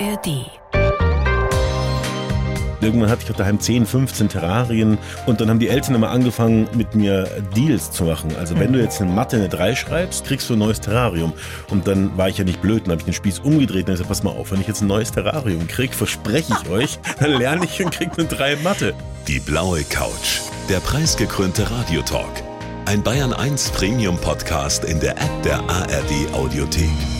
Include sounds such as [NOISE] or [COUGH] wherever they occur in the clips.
ARD. Irgendwann hatte ich daheim 10, 15 Terrarien und dann haben die Eltern immer angefangen, mit mir Deals zu machen. Also wenn du jetzt in Mathe eine 3 schreibst, kriegst du ein neues Terrarium. Und dann war ich ja nicht blöd, dann habe ich den Spieß umgedreht und gesagt, pass mal auf, wenn ich jetzt ein neues Terrarium krieg, verspreche ich euch, [LAUGHS] dann lerne ich und krieg eine 3 Mathe. Die blaue Couch, der preisgekrönte Radiotalk. Ein Bayern 1 Premium Podcast in der App der ARD Audiothek.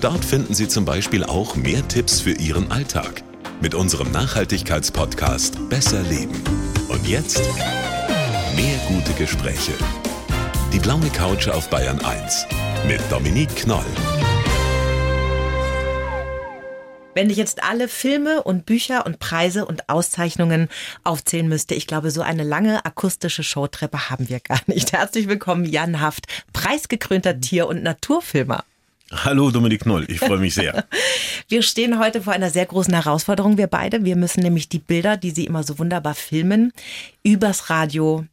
Dort finden Sie zum Beispiel auch mehr Tipps für Ihren Alltag mit unserem Nachhaltigkeitspodcast Besser Leben. Und jetzt mehr gute Gespräche. Die blaue Couch auf Bayern 1 mit Dominique Knoll. Wenn ich jetzt alle Filme und Bücher und Preise und Auszeichnungen aufzählen müsste, ich glaube, so eine lange akustische Showtreppe haben wir gar nicht. Herzlich willkommen, Jan Haft, preisgekrönter Tier- und Naturfilmer. Hallo Dominik Knoll, ich freue mich sehr. [LAUGHS] wir stehen heute vor einer sehr großen Herausforderung, wir beide. Wir müssen nämlich die Bilder, die Sie immer so wunderbar filmen, übers Radio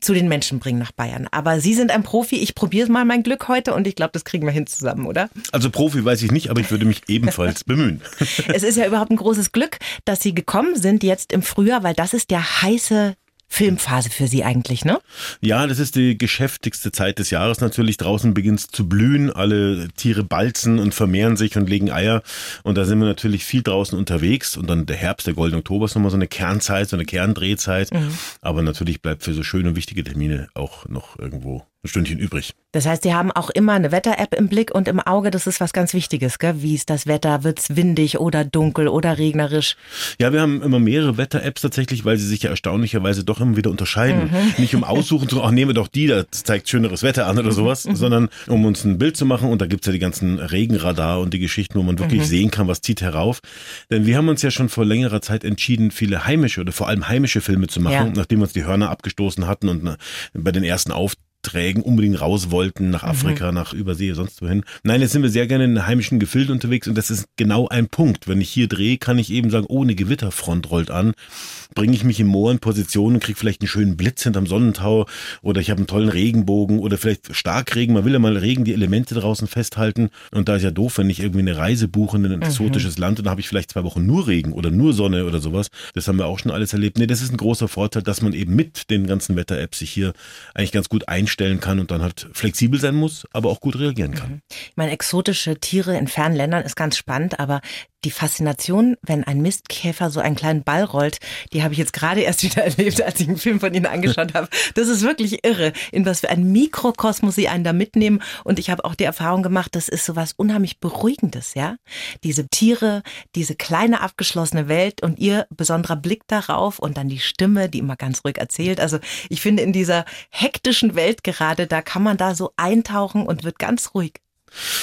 zu den Menschen bringen nach Bayern. Aber Sie sind ein Profi. Ich probiere mal mein Glück heute und ich glaube, das kriegen wir hin zusammen, oder? Also Profi weiß ich nicht, aber ich würde mich ebenfalls [LAUGHS] bemühen. es ist ja überhaupt ein großes Glück, dass Sie gekommen sind jetzt im Frühjahr, weil das ist der heiße Filmphase für Sie eigentlich, ne? Ja, das ist die geschäftigste Zeit des Jahres natürlich. Draußen beginnt es zu blühen, alle Tiere balzen und vermehren sich und legen Eier. Und da sind wir natürlich viel draußen unterwegs. Und dann der Herbst, der Goldene Oktober ist nochmal so eine Kernzeit, so eine Kerndrehzeit. Mhm. Aber natürlich bleibt für so schöne und wichtige Termine auch noch irgendwo ein Stündchen übrig. Das heißt, Sie haben auch immer eine Wetter-App im Blick und im Auge. Das ist was ganz Wichtiges, gell? Wie ist das Wetter? Wird es windig oder dunkel oder regnerisch? Ja, wir haben immer mehrere Wetter-Apps tatsächlich, weil sie sich ja erstaunlicherweise doch immer wieder unterscheiden. Mhm. Nicht um aussuchen zu, ach, nehmen wir doch die, das zeigt schöneres Wetter an oder sowas, mhm. sondern um uns ein Bild zu machen. Und da gibt's ja die ganzen Regenradar und die Geschichten, wo man wirklich mhm. sehen kann, was zieht herauf. Denn wir haben uns ja schon vor längerer Zeit entschieden, viele heimische oder vor allem heimische Filme zu machen, ja. nachdem wir uns die Hörner abgestoßen hatten und äh, bei den ersten Aufträgen Trägen unbedingt raus wollten, nach. Afrika, mhm. nach Übersee, sonst wohin. Nein, jetzt sind wir sehr gerne in heimischen Gefilden unterwegs und das ist genau ein Punkt. Wenn ich hier drehe, kann ich eben sagen, oh, eine Gewitterfront rollt an, bringe ich mich im Moor in Position und kriege vielleicht einen schönen Blitz hinterm Sonnentau oder ich habe einen tollen Regenbogen oder vielleicht Starkregen. Man will ja mal Regen, die Elemente draußen festhalten und da ist ja doof, wenn ich irgendwie eine Reise buche in ein mhm. exotisches. Land und da habe ich vielleicht zwei Wochen nur Regen oder nur Sonne oder sowas. Das haben wir auch schon alles erlebt. Nee, das ist ein großer Vorteil, dass man eben mit den ganzen Wetter-Apps sich hier eigentlich ganz gut einstellt einstellen kann und dann halt flexibel sein muss, aber auch gut reagieren kann. Mhm. Ich meine, exotische Tiere in fernen Ländern ist ganz spannend, aber die Faszination, wenn ein Mistkäfer so einen kleinen Ball rollt, die habe ich jetzt gerade erst wieder [LAUGHS] erlebt, als ich einen Film von Ihnen angeschaut habe. Das ist wirklich irre, in was für ein Mikrokosmos Sie einen da mitnehmen. Und ich habe auch die Erfahrung gemacht, das ist so was unheimlich Beruhigendes, ja. Diese Tiere, diese kleine abgeschlossene Welt und Ihr besonderer Blick darauf und dann die Stimme, die immer ganz ruhig erzählt. Also ich finde, in dieser hektischen Welt gerade, da kann man da so eintauchen und wird ganz ruhig.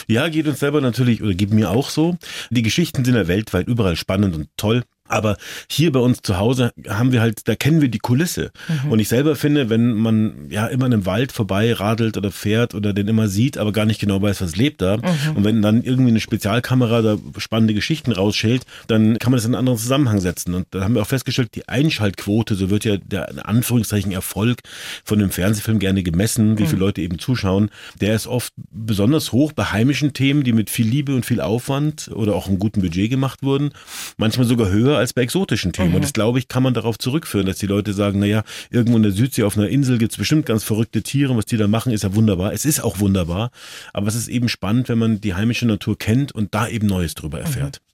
Ja, geht uns selber natürlich oder geht mir auch so. Die Geschichten sind ja weltweit überall spannend und toll. Aber hier bei uns zu Hause haben wir halt, da kennen wir die Kulisse. Mhm. Und ich selber finde, wenn man ja immer in einem Wald vorbei radelt oder fährt oder den immer sieht, aber gar nicht genau weiß, was lebt da. Mhm. Und wenn dann irgendwie eine Spezialkamera da spannende Geschichten rausschält, dann kann man das in einen anderen Zusammenhang setzen. Und da haben wir auch festgestellt, die Einschaltquote, so wird ja der in Anführungszeichen Erfolg von dem Fernsehfilm gerne gemessen, wie mhm. viele Leute eben zuschauen, der ist oft besonders hoch bei heimischen Themen, die mit viel Liebe und viel Aufwand oder auch einem guten Budget gemacht wurden. Manchmal sogar höher als bei exotischen Themen. Mhm. Und das, glaube ich, kann man darauf zurückführen, dass die Leute sagen, naja, irgendwo in der Südsee auf einer Insel gibt es bestimmt ganz verrückte Tiere. Was die da machen, ist ja wunderbar. Es ist auch wunderbar. Aber es ist eben spannend, wenn man die heimische Natur kennt und da eben Neues drüber erfährt. Mhm.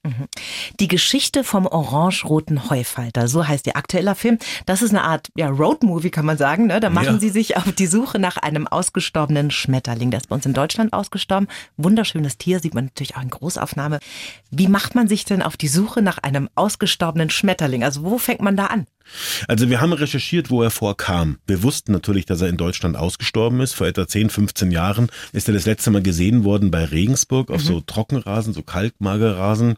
Die Geschichte vom orange-roten Heufalter, so heißt der aktuelle Film. Das ist eine Art ja, Roadmovie, kann man sagen. Ne? Da machen ja. sie sich auf die Suche nach einem ausgestorbenen Schmetterling. Der ist bei uns in Deutschland ausgestorben. Wunderschönes Tier, sieht man natürlich auch in Großaufnahme. Wie macht man sich denn auf die Suche nach einem ausgestorbenen Schmetterling? Also wo fängt man da an? Also wir haben recherchiert, wo er vorkam. Wir wussten natürlich, dass er in Deutschland ausgestorben ist. Vor etwa 10, 15 Jahren ist er das letzte Mal gesehen worden bei Regensburg auf mhm. so Trockenrasen, so Kalkmagerrasen.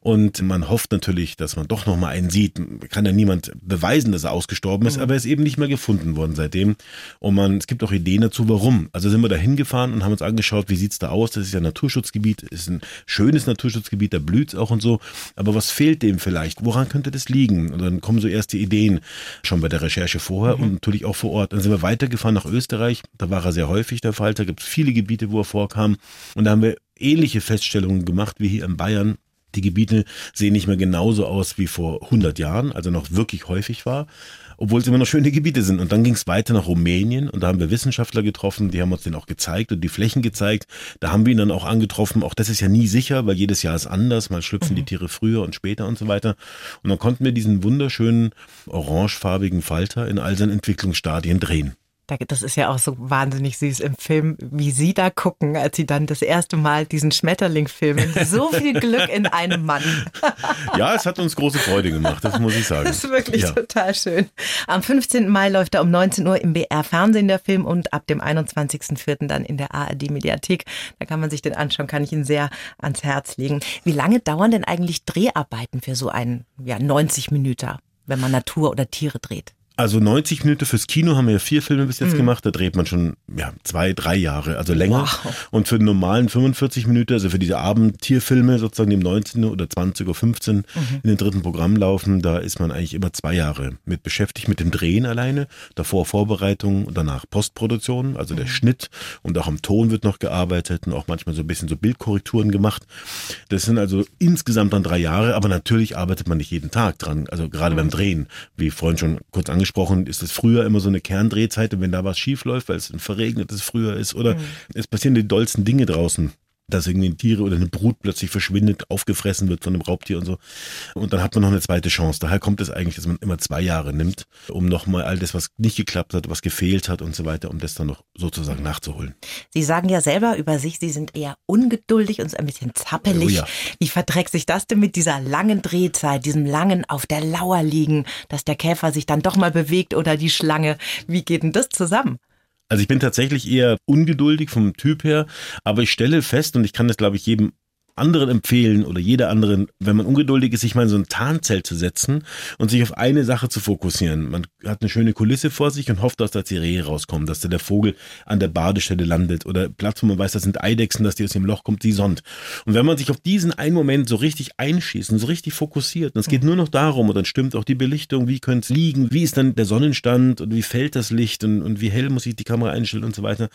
Und man hofft natürlich, dass man doch noch mal einen sieht. Kann ja niemand beweisen, dass er ausgestorben ist, mhm. aber er ist eben nicht mehr gefunden worden seitdem. Und man, es gibt auch Ideen dazu, warum. Also sind wir da hingefahren und haben uns angeschaut, wie sieht's da aus? Das ist ja ein Naturschutzgebiet, ist ein schönes Naturschutzgebiet, da blüht's auch und so. Aber was fehlt dem vielleicht? Woran könnte das liegen? Und dann kommen so erste Ideen Ideen schon bei der Recherche vorher mhm. und natürlich auch vor Ort. Dann sind wir weitergefahren nach Österreich. Da war er sehr häufig der Fall. Da gibt es viele Gebiete, wo er vorkam. Und da haben wir ähnliche Feststellungen gemacht wie hier in Bayern. Die Gebiete sehen nicht mehr genauso aus wie vor 100 Jahren, also noch wirklich häufig war, obwohl es immer noch schöne Gebiete sind. Und dann ging es weiter nach Rumänien und da haben wir Wissenschaftler getroffen, die haben uns den auch gezeigt und die Flächen gezeigt. Da haben wir ihn dann auch angetroffen. Auch das ist ja nie sicher, weil jedes Jahr ist anders. Mal schlüpfen die mhm. Tiere früher und später und so weiter. Und dann konnten wir diesen wunderschönen orangefarbigen Falter in all seinen Entwicklungsstadien drehen. Das ist ja auch so wahnsinnig süß im Film, wie Sie da gucken, als Sie dann das erste Mal diesen Schmetterling filmen. [LAUGHS] So viel Glück in einem Mann. [LAUGHS] Ja, es hat uns große Freude gemacht, das muss ich sagen. Das ist wirklich ja. total schön. Am 15. Mai läuft er um 19 Uhr im BR Fernsehen der Film und ab dem 21.04. dann in der ARD Mediathek. Da kann man sich den anschauen, kann ich Ihnen sehr ans Herz legen. Wie lange dauern denn eigentlich Dreharbeiten für so einen ja, 90 Minuten, wenn man Natur oder Tiere dreht? Also 90 Minuten fürs Kino haben wir ja vier Filme bis jetzt mhm. gemacht. Da dreht man schon ja, zwei, drei Jahre, also länger. Wow. Und für den normalen 45 Minuten, also für diese Abendtierfilme sozusagen, die um 19 oder 20.15 Uhr 15 mhm. in den dritten Programm laufen, da ist man eigentlich immer zwei Jahre mit beschäftigt, mit dem Drehen alleine. Davor Vorbereitung und danach Postproduktion, also mhm. der Schnitt und auch am Ton wird noch gearbeitet und auch manchmal so ein bisschen so Bildkorrekturen gemacht. Das sind also insgesamt dann drei Jahre, aber natürlich arbeitet man nicht jeden Tag dran, also gerade beim mhm. Drehen, wie vorhin schon kurz angesprochen angesprochen, ist es früher immer so eine Kerndrehzeit und wenn da was schief läuft, weil es ein verregnetes Frühjahr ist oder mhm. es passieren die dollsten Dinge draußen dass irgendwie ein Tier oder eine Brut plötzlich verschwindet, aufgefressen wird von einem Raubtier und so. Und dann hat man noch eine zweite Chance. Daher kommt es eigentlich, dass man immer zwei Jahre nimmt, um nochmal all das, was nicht geklappt hat, was gefehlt hat und so weiter, um das dann noch sozusagen nachzuholen. Sie sagen ja selber über sich, Sie sind eher ungeduldig und so ein bisschen zappelig. Oh ja. Wie verträgt sich das denn mit dieser langen Drehzeit, diesem langen auf der Lauer liegen, dass der Käfer sich dann doch mal bewegt oder die Schlange? Wie geht denn das zusammen? Also ich bin tatsächlich eher ungeduldig vom Typ her, aber ich stelle fest, und ich kann das, glaube ich, jedem anderen empfehlen oder jeder anderen, wenn man ungeduldig ist, sich mal in so ein Tarnzelt zu setzen und sich auf eine Sache zu fokussieren. Man hat eine schöne Kulisse vor sich und hofft, dass da die Rehe rauskommen, dass da der Vogel an der Badestelle landet oder Platz, wo man weiß, das sind Eidechsen, dass die aus dem Loch kommt, die sonnt. Und wenn man sich auf diesen einen Moment so richtig einschießt und so richtig fokussiert, und es geht nur noch darum, und dann stimmt auch die Belichtung, wie könnte es liegen, wie ist dann der Sonnenstand und wie fällt das Licht und, und wie hell muss ich die Kamera einstellen und so weiter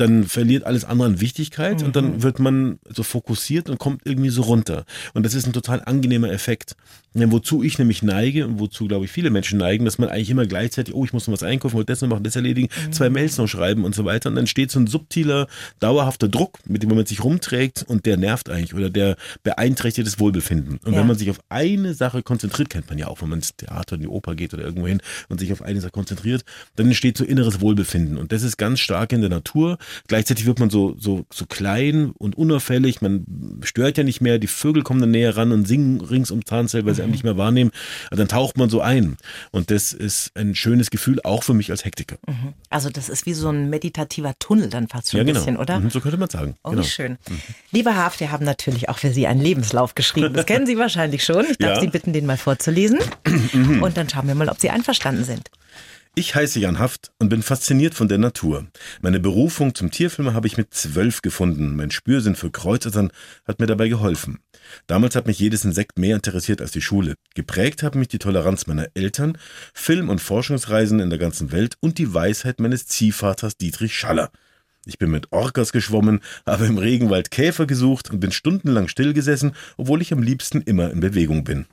dann verliert alles andere an Wichtigkeit mhm. und dann mhm. wird man so fokussiert und kommt irgendwie so runter. Und das ist ein total angenehmer Effekt. Ja, wozu ich nämlich neige und wozu, glaube ich, viele Menschen neigen, dass man eigentlich immer gleichzeitig, oh, ich muss noch was einkaufen, wollte das noch machen, das erledigen, mhm. zwei Mails noch schreiben und so weiter. Und dann steht so ein subtiler, dauerhafter Druck, mit dem man sich rumträgt und der nervt eigentlich oder der beeinträchtigt das Wohlbefinden. Und ja. wenn man sich auf eine Sache konzentriert, kennt man ja auch, wenn man ins Theater, in die Oper geht oder irgendwo hin und sich auf eine Sache konzentriert, dann entsteht so inneres Wohlbefinden. Und das ist ganz stark in der Natur. Gleichzeitig wird man so, so, so klein und unauffällig, man stört ja nicht mehr, die Vögel kommen dann näher ran und singen rings um Zahnzell, weil sie einem nicht mehr wahrnehmen, dann taucht man so ein. Und das ist ein schönes Gefühl, auch für mich als Hektiker. Mhm. Also das ist wie so ein meditativer Tunnel dann fast schon ja, ein genau. bisschen, oder? Mhm, so könnte man sagen. Oh, genau. wie schön. Mhm. Lieber Haft, wir haben natürlich auch für Sie einen Lebenslauf geschrieben. Das kennen Sie wahrscheinlich schon. Ich darf ja. Sie bitten, den mal vorzulesen. [CLEARS THROAT] Mhm. Und dann schauen wir mal, ob Sie einverstanden sind. Ich heiße Jan Haft und bin fasziniert von der Natur. Meine Berufung zum Tierfilmer habe ich mit zwölf gefunden. Mein Spürsinn für Kreuzottern hat mir dabei geholfen. Damals hat mich jedes Insekt mehr interessiert als die Schule. Geprägt haben mich die Toleranz meiner Eltern, Film- und Forschungsreisen in der ganzen Welt und die Weisheit meines Ziehvaters Dietrich Schaller. Ich bin mit Orcas geschwommen, habe im Regenwald Käfer gesucht und bin stundenlang stillgesessen, obwohl ich am liebsten immer in Bewegung bin.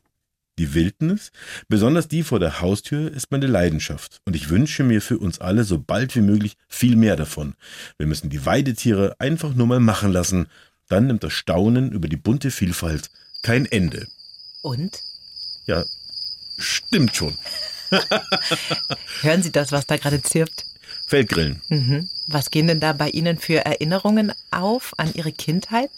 Die Wildnis, besonders die vor der Haustür, ist meine Leidenschaft und ich wünsche mir für uns alle so bald wie möglich viel mehr davon. Wir müssen die Weidetiere einfach nur mal machen lassen, dann nimmt das Staunen über die bunte Vielfalt kein Ende. Und? Ja, stimmt schon. [LAUGHS] Hören Sie das, was da gerade zirpt? Feldgrillen. Mhm. Was gehen denn da bei Ihnen für Erinnerungen auf an Ihre Kindheit?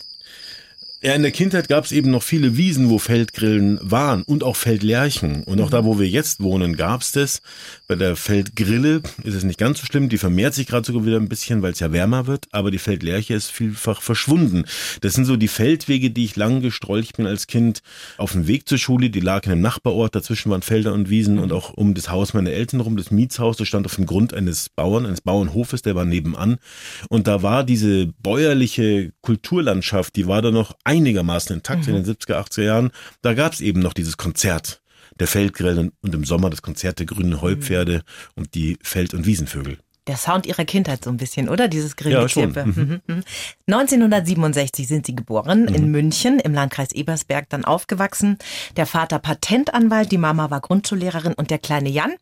Ja, in der Kindheit gab es eben noch viele Wiesen, wo Feldgrillen waren und auch Feldlärchen. Und auch da, wo wir jetzt wohnen, gab es das. Bei der Feldgrille ist es nicht ganz so schlimm. Die vermehrt sich gerade sogar wieder ein bisschen, weil es ja wärmer wird. Aber die Feldlärche ist vielfach verschwunden. Das sind so die Feldwege, die ich lang gestrolcht bin als Kind. Auf dem Weg zur Schule, die lag in einem Nachbarort. Dazwischen waren Felder und Wiesen und auch um das Haus meiner Eltern rum. Das Mietshaus, das stand auf dem Grund eines Bauern, eines Bauernhofes, der war nebenan. Und da war diese bäuerliche Kulturlandschaft, die war da noch einigermaßen intakt mhm. in den 70er, 80er Jahren. Da gab es eben noch dieses Konzert der Feldgrillen und im Sommer das Konzert der grünen Heupferde mhm. und die Feld- und Wiesenvögel. Der Sound ihrer Kindheit so ein bisschen, oder? Dieses Grillgezirpe. Ja, mhm. 1967 mhm. sind sie geboren mhm. in München im Landkreis Ebersberg, dann aufgewachsen. Der Vater Patentanwalt, die Mama war Grundschullehrerin und der kleine Jan,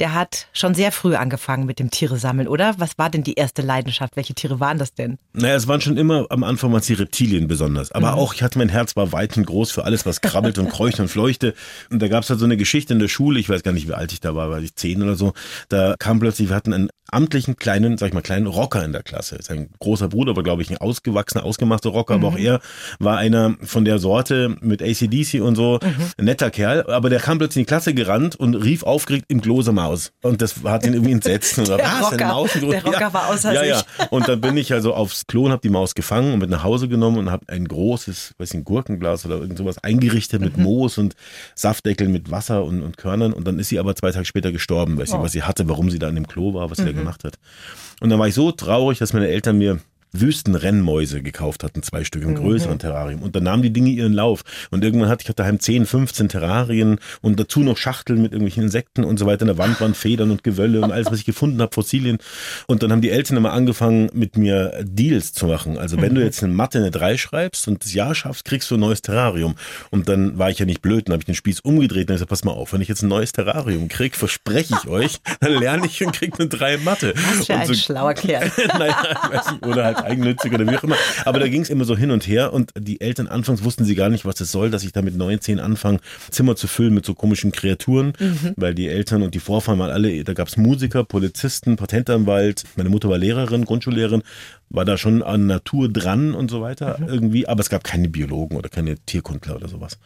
der hat schon sehr früh angefangen mit dem Tiere sammeln, oder? Was war denn die erste Leidenschaft? Welche Tiere waren das denn? Naja, es waren schon immer am Anfang mal die Reptilien besonders. Aber mhm. auch, ich hatte mein Herz war weit und groß für alles, was krabbelt und kreucht und fleuchte. Und da gab es halt so eine Geschichte in der Schule, ich weiß gar nicht, wie alt ich da war, war ich zehn oder so. Da kam plötzlich, wir hatten einen amtlichen kleinen, sag ich mal, kleinen Rocker in der Klasse. Sein großer Bruder war, glaube ich, ein ausgewachsener, ausgemachter Rocker, mhm. aber auch mhm. er war einer von der Sorte mit ACDC und so, mhm. ein netter Kerl. Aber der kam plötzlich in die Klasse gerannt und rief aufgeregt im Klose Maus. Und das hat ihn irgendwie entsetzt. [LAUGHS] Der, was, Rocker, Maus der Rocker ja, war außer ja, ja. [LAUGHS] Und dann bin ich also aufs Klo und habe die Maus gefangen und mit nach Hause genommen und habe ein großes, weiß ich, ein Gurkenglas oder irgend sowas eingerichtet mit mhm. Moos und Saftdeckel mit Wasser und, und Körnern. Und dann ist sie aber zwei Tage später gestorben. Weiß oh. nicht, was sie hatte, warum sie da in dem Klo war, was sie da mhm. Gemacht hat. Und dann war ich so traurig, dass meine Eltern mir Wüstenrennmäuse gekauft hatten, zwei Stück im mhm. größeren Terrarium. Und dann nahmen die Dinge ihren Lauf. Und irgendwann hatte ich daheim 10, 15 Terrarien und dazu noch Schachteln mit irgendwelchen Insekten und so weiter. In der Wand waren Federn und Gewölle und alles, was ich gefunden habe, Fossilien. Und dann haben die Eltern immer angefangen, mit mir Deals zu machen. Also wenn mhm. du jetzt eine Mathe eine 3 schreibst und das Jahr schaffst, kriegst du ein neues Terrarium. Und dann war ich ja nicht blöd, dann habe ich den Spieß umgedreht und gesagt, pass mal auf, wenn ich jetzt ein neues Terrarium krieg, verspreche ich euch, dann lerne ich und krieg eine 3 Mathe. Was für ein so, schlauer Kerl. [LAUGHS] naja, oder halt eigennützig oder wie auch immer. Aber da ging es immer so hin und her und die Eltern anfangs wussten sie gar nicht, was das soll, dass ich da mit 19 anfange, Zimmer zu füllen mit so komischen Kreaturen, mhm. weil die Eltern und die Vorfahren waren alle, da gab es Musiker, Polizisten, Patentanwalt, meine Mutter war Lehrerin, Grundschullehrerin, war da schon an Natur dran und so weiter mhm. irgendwie, aber es gab keine Biologen oder keine Tierkundler oder sowas.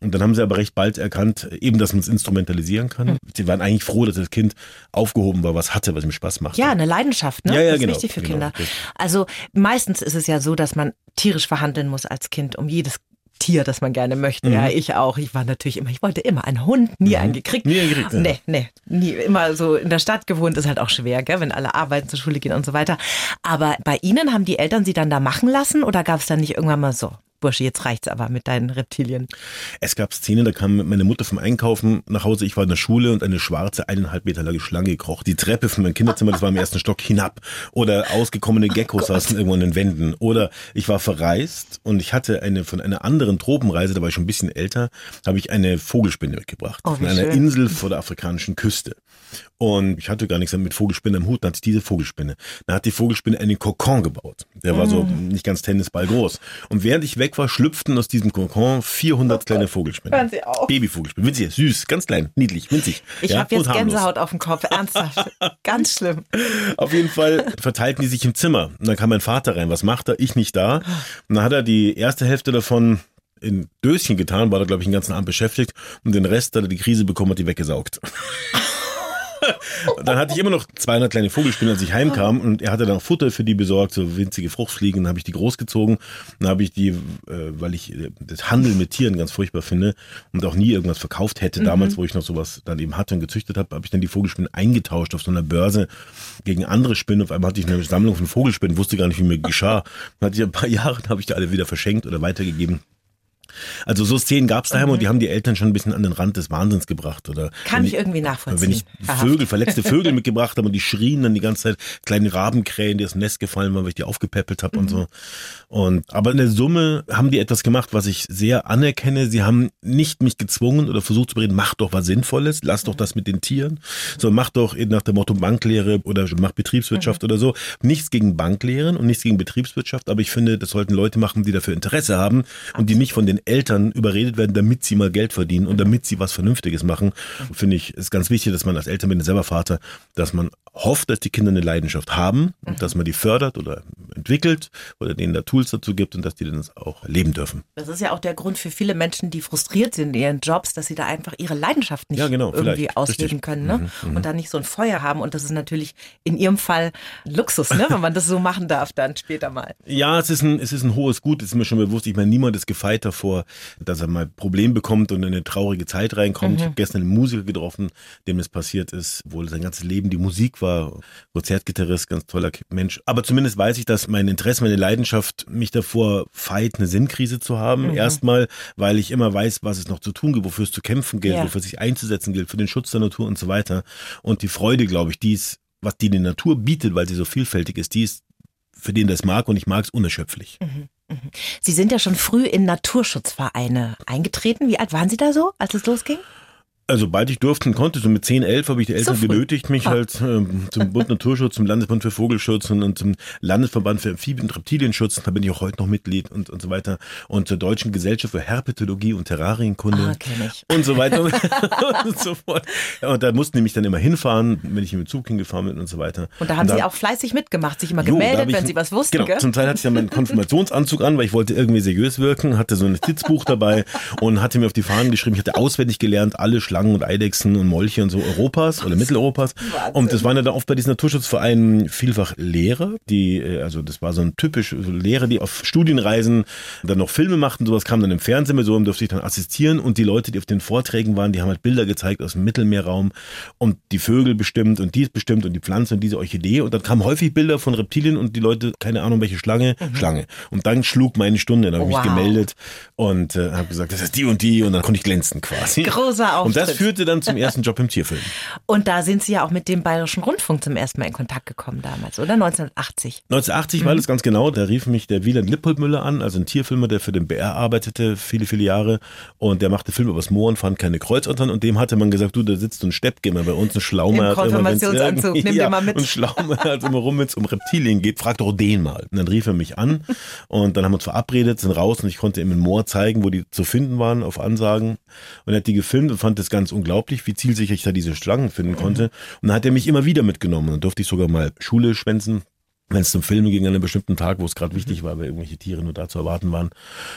Und dann haben sie aber recht bald erkannt, eben, dass man es instrumentalisieren kann. Mhm. Sie waren eigentlich froh, dass das Kind aufgehoben war, was hatte, was ihm Spaß macht. Ja, eine Leidenschaft, ne? Ja, ja, das ist genau, wichtig für genau, Kinder. Also meistens ist es ja so, dass man tierisch verhandeln muss als Kind, um jedes Tier, das man gerne möchte. Mhm. Ja, ich auch. Ich war natürlich immer, ich wollte immer einen Hund, nie mhm. einen gekriegt. Nie einen gekriegt. Ja. Nee, nee, nie. Immer so in der Stadt gewohnt ist halt auch schwer, gell, wenn alle arbeiten, zur Schule gehen und so weiter. Aber bei Ihnen haben die Eltern Sie dann da machen lassen oder gab es dann nicht irgendwann mal so? Bursche, jetzt reicht's aber mit deinen Reptilien. Es gab Szenen, da kam meine Mutter vom Einkaufen nach Hause, ich war in der Schule und eine schwarze, eineinhalb Meter lange Schlange gekrocht. Die Treppe von meinem Kinderzimmer, das war im ersten Stock, hinab. Oder ausgekommene Geckos oh saßen irgendwo in den Wänden. Oder ich war verreist und ich hatte eine von einer anderen Tropenreise, da war ich schon ein bisschen älter, habe ich eine Vogelspinne mitgebracht. Oh, von einer schön. Insel vor der afrikanischen Küste. Und ich hatte gar nichts mit Vogelspinne im Hut, dann hatte ich diese Vogelspinne. Dann hat die Vogelspinne einen Kokon gebaut. Der war so mm. nicht ganz Tennisball groß. Und während ich weg war, schlüpften aus diesem Kokon 400 oh kleine Vogelspinnen. Hören Sie auch. Babyvogelspinnen. Winzig, süß, ganz klein, niedlich, winzig. Ich ja, habe jetzt Gänsehaut auf dem Kopf, ernsthaft. [LAUGHS] ganz schlimm. Auf jeden Fall verteilten die sich im Zimmer. Und dann kam mein Vater rein. Was macht er? Ich nicht da. Und dann hat er die erste Hälfte davon in Döschen getan, war da, glaube ich, den ganzen Abend beschäftigt und den Rest hat er die Krise bekommen, hat die weggesaugt. [LAUGHS] [LAUGHS] dann hatte ich immer noch 200 kleine Vogelspinnen, als ich heimkam und er hatte dann Futter für die besorgt, so winzige Fruchtfliegen, dann habe ich die großgezogen, dann habe ich die, äh, weil ich äh, das Handeln mit Tieren ganz furchtbar finde und auch nie irgendwas verkauft hätte, mhm. damals, wo ich noch sowas dann eben hatte und gezüchtet habe, habe ich dann die Vogelspinnen eingetauscht auf so einer Börse gegen andere Spinnen. Auf einmal hatte ich eine Sammlung von Vogelspinnen, wusste gar nicht, wie mir geschah. Dann hatte ich ein paar Jahre, habe ich die alle wieder verschenkt oder weitergegeben. Also so Szenen gab es daheim mhm. und die haben die Eltern schon ein bisschen an den Rand des Wahnsinns gebracht. Oder Kann ich, ich irgendwie nachvollziehen. Wenn ich Vögel, verletzte Vögel [LAUGHS] mitgebracht habe und die schrien dann die ganze Zeit, kleine Rabenkrähen, die aus dem Nest gefallen waren, weil ich die aufgepäppelt habe mhm. und so. Und aber in der Summe haben die etwas gemacht, was ich sehr anerkenne. Sie haben nicht mich gezwungen oder versucht zu bereden, mach doch was Sinnvolles, lass doch das mit den Tieren. So mach doch nach dem Motto Banklehre oder mach Betriebswirtschaft mhm. oder so. Nichts gegen Banklehren und nichts gegen Betriebswirtschaft, aber ich finde, das sollten Leute machen, die dafür Interesse haben und die nicht von den Eltern überredet werden, damit sie mal Geld verdienen und damit sie was Vernünftiges machen. Finde ich, ist ganz wichtig, dass man als Eltern, bin selber Vater, dass man hofft, dass die Kinder eine Leidenschaft haben und mhm. dass man die fördert oder entwickelt oder denen da Tools dazu gibt und dass die das auch leben dürfen. Das ist ja auch der Grund für viele Menschen, die frustriert sind in ihren Jobs, dass sie da einfach ihre Leidenschaft nicht ja, genau, irgendwie ausleben Richtig. können ne? Mhm, mhm, und da nicht so ein Feuer haben. Und das ist natürlich in ihrem Fall Luxus, ne? wenn man das so machen darf dann später mal. [LAUGHS] Ja, es ist ein, es ist ein hohes Gut, ist mir schon bewusst. Ich meine, niemand ist gefeit davor, dass er mal ein Problem bekommt und in eine traurige Zeit reinkommt. Mhm. Ich habe gestern einen Musiker getroffen, dem es passiert ist, obwohl sein ganzes Leben die Musik war, Konzertgitarrist, ganz toller Mensch. Aber zumindest weiß ich, dass mein Interesse, meine Leidenschaft mich davor feit, eine Sinnkrise zu haben. Mhm. Erstmal, weil ich immer weiß, was es noch zu tun gibt, wofür es zu kämpfen gilt, ja. wofür es sich einzusetzen gilt, für den Schutz der Natur und so weiter. Und die Freude, glaube ich, die ist was die, die Natur bietet, weil sie so vielfältig ist, die ist für den das mag und ich mag es unerschöpflich. Mhm. Sie sind ja schon früh in Naturschutzvereine eingetreten. Wie alt waren Sie da so, als es losging? Also, sobald ich durfte und konnte, so mit 10, 11 habe ich die Eltern so genötigt, mich ah. halt äh, zum [LAUGHS] Bund Naturschutz, zum Landesbund für Vogelschutz und, und, zum Landesverband für Amphibien- und Reptilienschutz, da bin ich auch heute noch Mitglied und, und so weiter. Und zur Deutschen Gesellschaft für Herpetologie und Terrarienkunde ah, ich. und so weiter und [LAUGHS] [LAUGHS] so fort. Ja, und da mussten die mich dann immer hinfahren, wenn ich mit dem Zug hingefahren bin und so weiter. Und da haben und Sie auch fleißig mitgemacht, sich immer gemeldet, ich, wenn Sie was wussten. Genau, gell? zum Teil hatte ich dann meinen Konfirmationsanzug an, weil ich wollte irgendwie seriös wirken, hatte so ein Notizbuch dabei und hatte mir auf die Fahnen geschrieben, ich hatte auswendig gelernt, alle Schlangen und Eidechsen und Molche und so Europas oder Mitteleuropas. Wahnsinn. Und das waren ja dann oft bei diesen Naturschutzvereinen vielfach Lehrer, die, äh, also das war so ein typisch Lehrer, die auf Studienreisen dann noch Filme machten, sowas kam dann im Fernsehen mit, so durfte ich dann assistieren und die Leute, die auf den Vorträgen waren, die haben halt Bilder gezeigt aus dem Mittelmeerraum und die Vögel bestimmt und dies bestimmt und die Pflanze und diese Orchidee und dann kamen häufig Bilder von Reptilien und die Leute, keine Ahnung welche Schlange, mhm. Schlange. Und dann schlug meine Stunde, dann habe ich wow. mich gemeldet und äh, habe gesagt, das ist die und die und dann konnte ich glänzen quasi. Großer Auftritt. Und das führte dann zum ersten Job im Tierfilm. [LAUGHS] Und da sind Sie ja auch mit dem Bayerischen Rundfunk zum ersten Mal in Kontakt gekommen damals, oder? 1980? 1980 mhm. war das ganz genau. Da rief mich der Wieland Lippoldmüller an, also ein Tierfilmer, der für den BR arbeitete, viele, viele Jahre. Und der machte Filme übers Moor und fand keine Kreuzottern. Und dem hatte man gesagt, du, da sitzt ein Stepp, geh mal bei uns, ein Schlaumer. Konfirmationsanzug, [LAUGHS] nimm ja, dir mal mit. Und Schlaumer hat immer rum, wenn es um Reptilien geht, frag doch den mal. Und dann rief er mich an und dann haben wir uns verabredet, sind raus und ich konnte ihm ein Moor zeigen, wo die zu finden waren auf Ansagen. Und er hat die gefilmt und fand das ganz unglaublich, wie zielsicher ich da diese Schlangen finden konnte. Und dann hat er mich immer wieder mitgenommen. Dann durfte ich sogar mal Schule schwänzen wenn es zum Filmen ging an einem bestimmten Tag, wo es gerade wichtig war, weil irgendwelche Tiere nur da zu erwarten waren.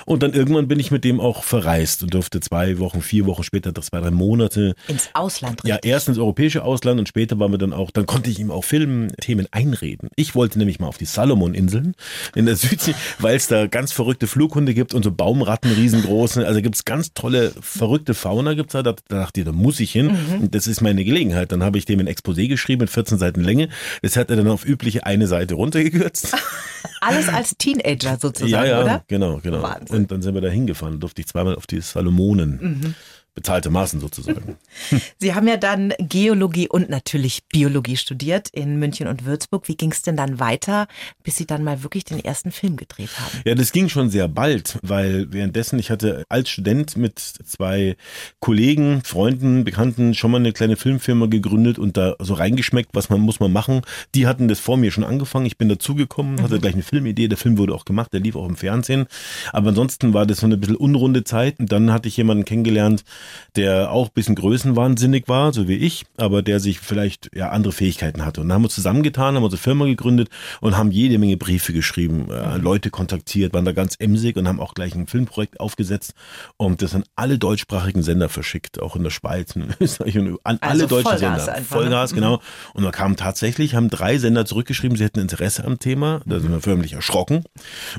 Und dann irgendwann bin ich mit dem auch verreist und durfte zwei Wochen, vier Wochen später, zwei, drei Monate. Ins Ausland. Richtig. Ja, erst ins europäische Ausland und später waren wir dann auch, dann konnte ich ihm auch Filmthemen einreden. Ich wollte nämlich mal auf die Salomon-Inseln in der Südsee, [LAUGHS] weil es da ganz verrückte Flughunde gibt und so Baumratten riesengroße. Also gibt es ganz tolle, verrückte Fauna gibt's da. Da dachte ich, da muss ich hin. Mhm. Und das ist meine Gelegenheit. Dann habe ich dem ein Exposé geschrieben mit 14 Seiten Länge. Das hat er dann auf übliche eine Seite runtergekürzt. [LAUGHS] Alles als Teenager sozusagen, ja, ja, oder? Genau, genau. Wahnsinn. Und dann sind wir da hingefahren. Durfte ich zweimal auf die Salomonen. Mhm bezahlte Maßen sozusagen. [LAUGHS] Sie haben ja dann Geologie und natürlich Biologie studiert in München und Würzburg. Wie ging es denn dann weiter, bis Sie dann mal wirklich den ersten Film gedreht haben? Ja, das ging schon sehr bald, weil währenddessen, ich hatte als Student mit zwei Kollegen, Freunden, Bekannten schon mal eine kleine Filmfirma gegründet und da so reingeschmeckt, was man muss man machen. Die hatten das vor mir schon angefangen. Ich bin dazugekommen, hatte mhm. gleich eine Filmidee. Der Film wurde auch gemacht, der lief auch im Fernsehen. Aber ansonsten war das so eine bisschen unrunde Zeit. Und dann hatte ich jemanden kennengelernt, der auch ein bisschen größenwahnsinnig war, so wie ich, aber der sich vielleicht ja andere Fähigkeiten hatte. Und dann haben wir zusammengetan, haben unsere Firma gegründet und haben jede Menge Briefe geschrieben, äh, mhm. Leute kontaktiert, waren da ganz emsig und haben auch gleich ein Filmprojekt aufgesetzt und das an alle deutschsprachigen Sender verschickt, auch in der Schweiz, in Österreich und an also alle deutschen Vollgas Sender. Einfach, ne? Vollgas, ne? genau. Und da kamen tatsächlich, haben drei Sender zurückgeschrieben, sie hätten Interesse am Thema. Da sind wir förmlich erschrocken.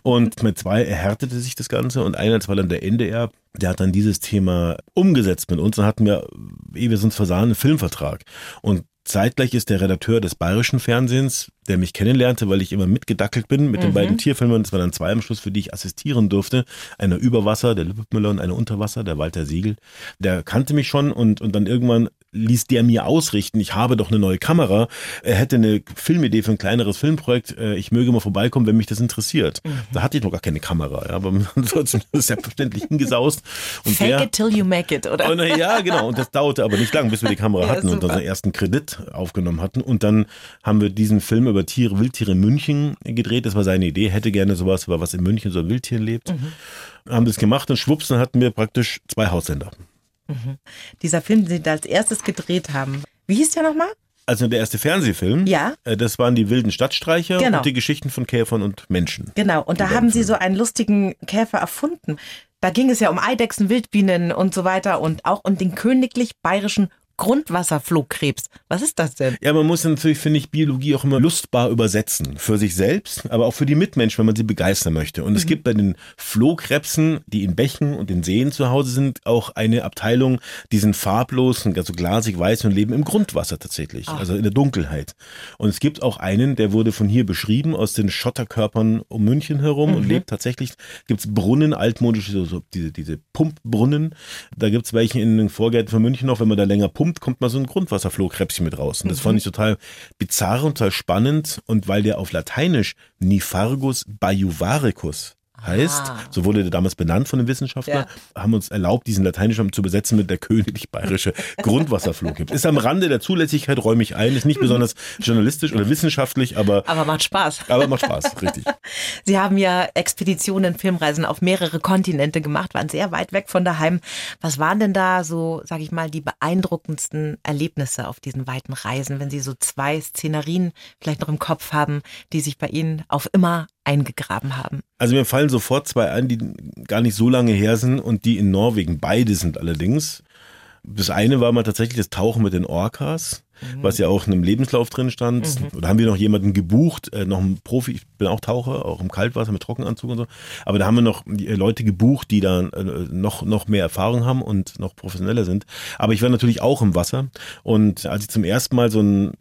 Und mit zwei erhärtete sich das Ganze und einer, das war dann der NDR, der hat dann dieses Thema umgesetzt mit uns. Dann hatten wir, ehe wir uns versahen, einen Filmvertrag. Und zeitgleich ist der Redakteur des bayerischen Fernsehens, der mich kennenlernte, weil ich immer mitgedackelt bin mit mhm. den beiden Tierfilmen. Das waren dann zwei am Schluss, für die ich assistieren durfte. Einer über Wasser, der Lippmüller und einer unter Wasser, der Walter Siegel. Der kannte mich schon und, und dann irgendwann ließ der mir ausrichten, ich habe doch eine neue Kamera, er hätte eine Filmidee für ein kleineres Filmprojekt, äh, ich möge mal vorbeikommen, wenn mich das interessiert. Mhm. Da hatte ich noch gar keine Kamera, ja, aber [LAUGHS] trotzdem selbstverständlich hingesaust. Und Fake der, it till you make it, oder? Und, ja, genau. Und das dauerte aber nicht lang, bis wir die Kamera [LAUGHS] hatten ja, und unseren ersten Kredit aufgenommen hatten. Und dann haben wir diesen Film über Tiere, Wildtiere in München gedreht. Das war seine Idee, hätte gerne sowas, über was in München so ein Wildtier lebt. Mhm. Haben das gemacht und schwupps, dann hatten wir praktisch zwei Haussender. Mhm. Dieser Film, den Sie als erstes gedreht haben, wie hieß der nochmal? Also der erste Fernsehfilm. Ja. Äh, das waren die wilden Stadtstreicher genau. und die Geschichten von Käfern und Menschen. Genau. Und da haben Sie so einen lustigen Käfer erfunden. Da ging es ja um Eidechsen, Wildbienen und so weiter und auch um den königlich bayerischen Grundwasserflohkrebs. Was ist das denn? Ja, man muss natürlich, finde ich, Biologie auch immer lustbar übersetzen. Für sich selbst, aber auch für die Mitmenschen, wenn man sie begeistern möchte. Und mhm. es gibt bei den Flohkrebsen, die in Bächen und in Seen zu Hause sind, auch eine Abteilung, die sind farblos und also glasig weiß und leben im Grundwasser tatsächlich, Ach. also in der Dunkelheit. Und es gibt auch einen, der wurde von hier beschrieben, aus den Schotterkörpern um München herum mhm. und lebt tatsächlich, gibt's Brunnen, altmodische, so, so diese, diese Pumpbrunnen. Da gibt's welche in den Vorgärten von München noch, wenn man da länger pumpt, kommt, kommt mal so ein Grundwasserflohkrebschen mit raus. Und das fand ich total bizarr und total spannend. Und weil der auf Lateinisch Nifargus bajuvaricus heißt, Ah. so wurde der damals benannt von dem Wissenschaftler, haben uns erlaubt, diesen lateinischen zu besetzen mit der königlich-bayerische [LAUGHS] Grundwasserflohkrebs. Ist am Rande der Zulässigkeit, räume ich ein, ist nicht besonders [LAUGHS] journalistisch oder wissenschaftlich, aber, Aber macht Spaß. aber macht Spaß, richtig. [LAUGHS] Sie haben ja Expeditionen, Filmreisen auf mehrere Kontinente gemacht, waren sehr weit weg von daheim. Was waren denn da so, sag ich mal, die beeindruckendsten Erlebnisse auf diesen weiten Reisen, wenn Sie so zwei Szenarien vielleicht noch im Kopf haben, die sich bei Ihnen auf immer eingegraben haben? Also mir fallen sofort zwei ein, die gar nicht so lange her sind und die in Norwegen. Beide sind allerdings. Das eine war mal tatsächlich das Tauchen mit den Orcas, was ja auch in einem Lebenslauf drin stand. Da haben wir noch jemanden gebucht, äh, noch einen Profi, ich bin auch Taucher, auch im Kaltwasser mit Trockenanzug und so. Aber da haben wir noch äh, Leute gebucht, die da äh, noch, noch mehr Erfahrung haben und noch professioneller sind. Aber ich war natürlich auch im Wasser. Und als ich zum ersten Mal so ein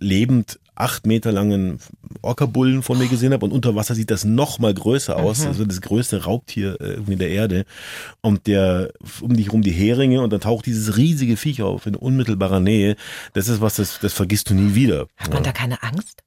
lebend acht Meter langen Orca-Bullen vor mir gesehen habe und unter Wasser sieht das noch mal größer aus, also das größte Raubtier äh, irgendwie der Erde und der um dich rum die Heringe und dann taucht dieses riesige Viech auf in unmittelbarer Nähe. Das ist was, das, das vergisst du nie wieder. Hat man da keine Angst?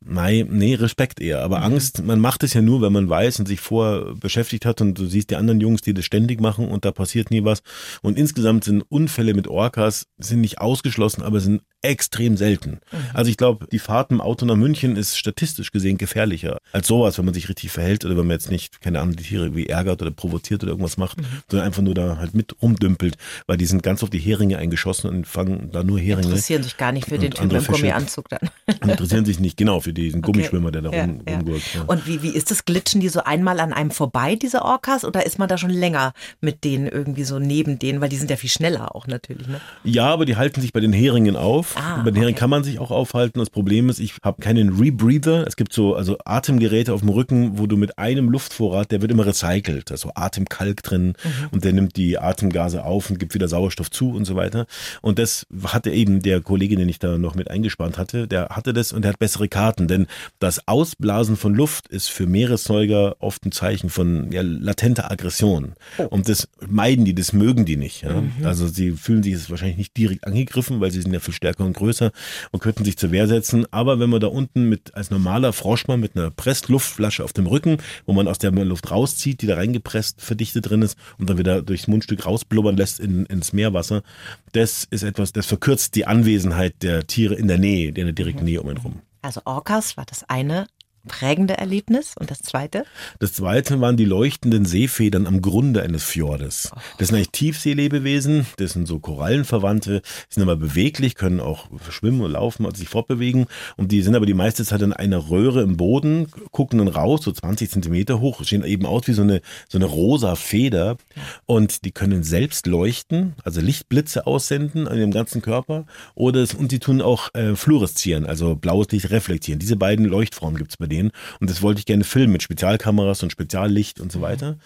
Nein, nee, Respekt eher. Aber Angst, man macht es ja nur, wenn man weiß und sich vorher beschäftigt hat und du siehst die anderen Jungs, die das ständig machen und da passiert nie was. Und insgesamt sind Unfälle mit Orcas sind nicht ausgeschlossen, aber sind extrem selten. Also ich glaube, die Fahrt im Auto nach München ist statistisch gesehen gefährlicher als sowas, wenn man sich richtig verhält oder wenn man jetzt nicht, keine Ahnung, die Tiere irgendwie ärgert oder provoziert oder irgendwas macht, sondern einfach nur da halt mit rumdümpelt, weil die sind ganz auf die Heringe eingeschossen und fangen da nur Heringe Interessieren sich gar nicht für den Typen im. Gummianzug dann. interessieren sich nicht genau für diesen Gummischwimmer, der da Ja, rum, ja. rumgurkt. Ja. Und wie, wie ist das? Glitschen die so einmal an einem vorbei, diese Orcas? Oder ist man da schon länger mit denen irgendwie so neben denen? Weil die sind ja viel schneller auch natürlich. Ne? Ja, aber die halten sich bei den Heringen auf. Ah, bei den Heringen okay. kann man sich auch aufhalten. Das Problem ist, ich habe keinen Rebreather. Es gibt so also Atemgeräte auf dem Rücken, wo du mit einem Luftvorrat, der wird immer recycelt. Da ist so Atemkalk drin Mhm. und der nimmt die Atemgase auf und gibt wieder Sauerstoff zu und so weiter. Und das hatte eben der Kollege, den ich da noch mit eingespannt hatte, der hatte das und der hat bessere Karten. Denn das Ausblasen von Luft ist für Meeressäuger oft ein Zeichen von ja, latenter Aggression. Oh. Und das meiden die, das mögen die nicht. Ja? Mhm. Also sie fühlen sich jetzt wahrscheinlich nicht direkt angegriffen, weil sie sind ja viel stärker und größer und könnten sich zur Wehr setzen. Aber wenn man da unten mit als normaler Froschmann mit einer Pressluftflasche auf dem Rücken, wo man aus der Luft rauszieht, die da reingepresst, verdichtet drin ist und dann wieder durchs Mundstück rausblubbern lässt in, ins Meerwasser, das ist etwas, das verkürzt die Anwesenheit der Tiere in der Nähe, in der direkten Nähe um ihn rum. Also Orcas war das eine prägende Erlebnis. Und das zweite? Das zweite waren die leuchtenden Seefedern am Grunde eines Fjordes. Das sind eigentlich Tiefseelebewesen, das sind so Korallenverwandte, sind aber beweglich, können auch schwimmen und laufen und sich fortbewegen. Und die sind aber die meiste Zeit in einer Röhre im Boden, gucken dann raus, so 20 Zentimeter hoch, sehen eben aus wie so eine, so eine rosa Feder. Und die können selbst leuchten, also Lichtblitze aussenden an ihrem ganzen Körper. Oder es, und die tun auch äh, fluoreszieren, also blaues Licht reflektieren. Diese beiden Leuchtformen gibt's bei denen. Und das wollte ich gerne filmen mit Spezialkameras und Speziallicht und so weiter,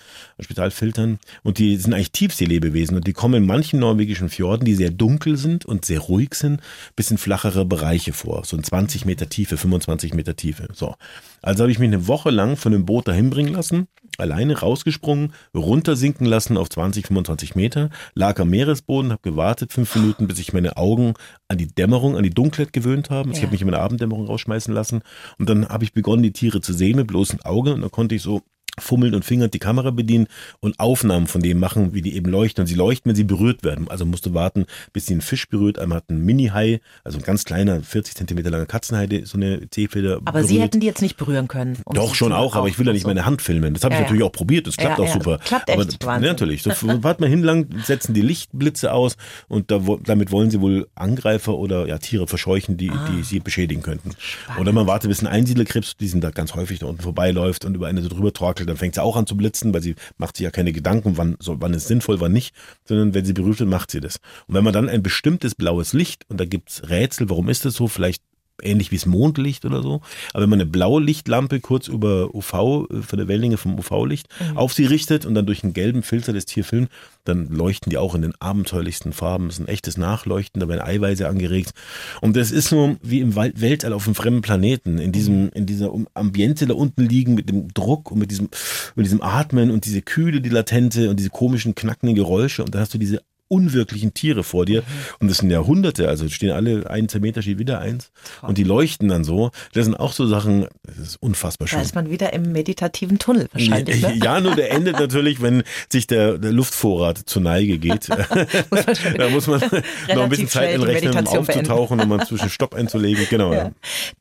Spezialfiltern. Und die sind eigentlich Tiefseelebewesen und die kommen in manchen norwegischen Fjorden, die sehr dunkel sind und sehr ruhig sind, bis in flachere Bereiche vor. So in 20 Meter Tiefe, 25 Meter Tiefe. So. Also habe ich mich eine Woche lang von dem Boot dahin bringen lassen, alleine rausgesprungen, runtersinken lassen auf 20, 25 Meter, lag am Meeresboden, habe gewartet fünf Minuten, bis sich meine Augen an die Dämmerung, an die Dunkelheit gewöhnt haben. Also Ich Ja. habe mich in meine Abenddämmerung rausschmeißen lassen und dann habe ich begonnen, die Tiere zu sehen mit bloßen Augen. Und dann konnte ich so fummeln und fingern die Kamera bedienen und Aufnahmen von dem machen, wie die eben leuchten. Und sie leuchten, wenn sie berührt werden. Also musste warten, bis sie einen Fisch berührt. Einmal hat ein Mini-Hai, also ein ganz kleiner, 40 Zentimeter langer Katzenheide, so eine Seefeder Aber Sie hätten die jetzt nicht berühren können. um doch, schon auch, aber ich will ja nicht so. meine Hand filmen. Das habe ich Ja, ja. natürlich auch probiert, das klappt Ja, auch ja. super. Klappt aber echt, Wahnsinn. ja, natürlich. So, [LAUGHS] wart mal hinlang, setzen die Lichtblitze aus und da, damit wollen sie wohl Angreifer oder ja, Tiere verscheuchen, die, Ah. die sie beschädigen könnten. Oder man wartet, bis ein Einsiedlerkrebs, die sind da ganz häufig da unten vorbeiläuft und über eine so drüber torkelt, dann fängt sie auch an zu blitzen, weil sie macht sich ja keine Gedanken, wann, so, wann ist sinnvoll, wann nicht, sondern wenn sie berührt wird, macht sie das. Und wenn man dann ein bestimmtes blaues Licht, und da gibt's Rätsel, warum ist das so, vielleicht ähnlich wie das Mondlicht oder so. Aber wenn man eine blaue Lichtlampe kurz über UV, äh, von der Wellenlänge vom UV-Licht, auf sie richtet und dann durch einen gelben Filter das Tier filmt, dann leuchten die auch in den abenteuerlichsten Farben. Das ist ein echtes Nachleuchten, da werden Eiweiße angeregt. Und das ist so wie im Weltall auf einem fremden Planeten, in diesem, in dieser Ambiente da unten liegen mit dem Druck und mit diesem, mit diesem Atmen und diese Kühle, die latente und diese komischen knackenden Geräusche. Und dann hast du diese unwirklichen Tiere vor dir. Und das sind Jahrhunderte, also stehen alle, ein Zentimeter steht wieder eins. Und die leuchten dann so. Das sind auch so Sachen, das ist unfassbar schön. Da ist man wieder im meditativen Tunnel wahrscheinlich. Ne? Ja, nur der endet [LAUGHS] natürlich, wenn sich der, der Luftvorrat zur Neige geht. [LAUGHS] da muss man [LAUGHS] noch ein bisschen Zeit einrechnen, um aufzutauchen und mal zwischen Stopp einzulegen. Genau. Ja.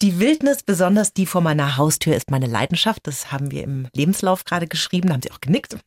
Die Wildnis, besonders die vor meiner Haustür, ist meine Leidenschaft. Das haben wir im Lebenslauf gerade geschrieben, da haben Sie auch genickt.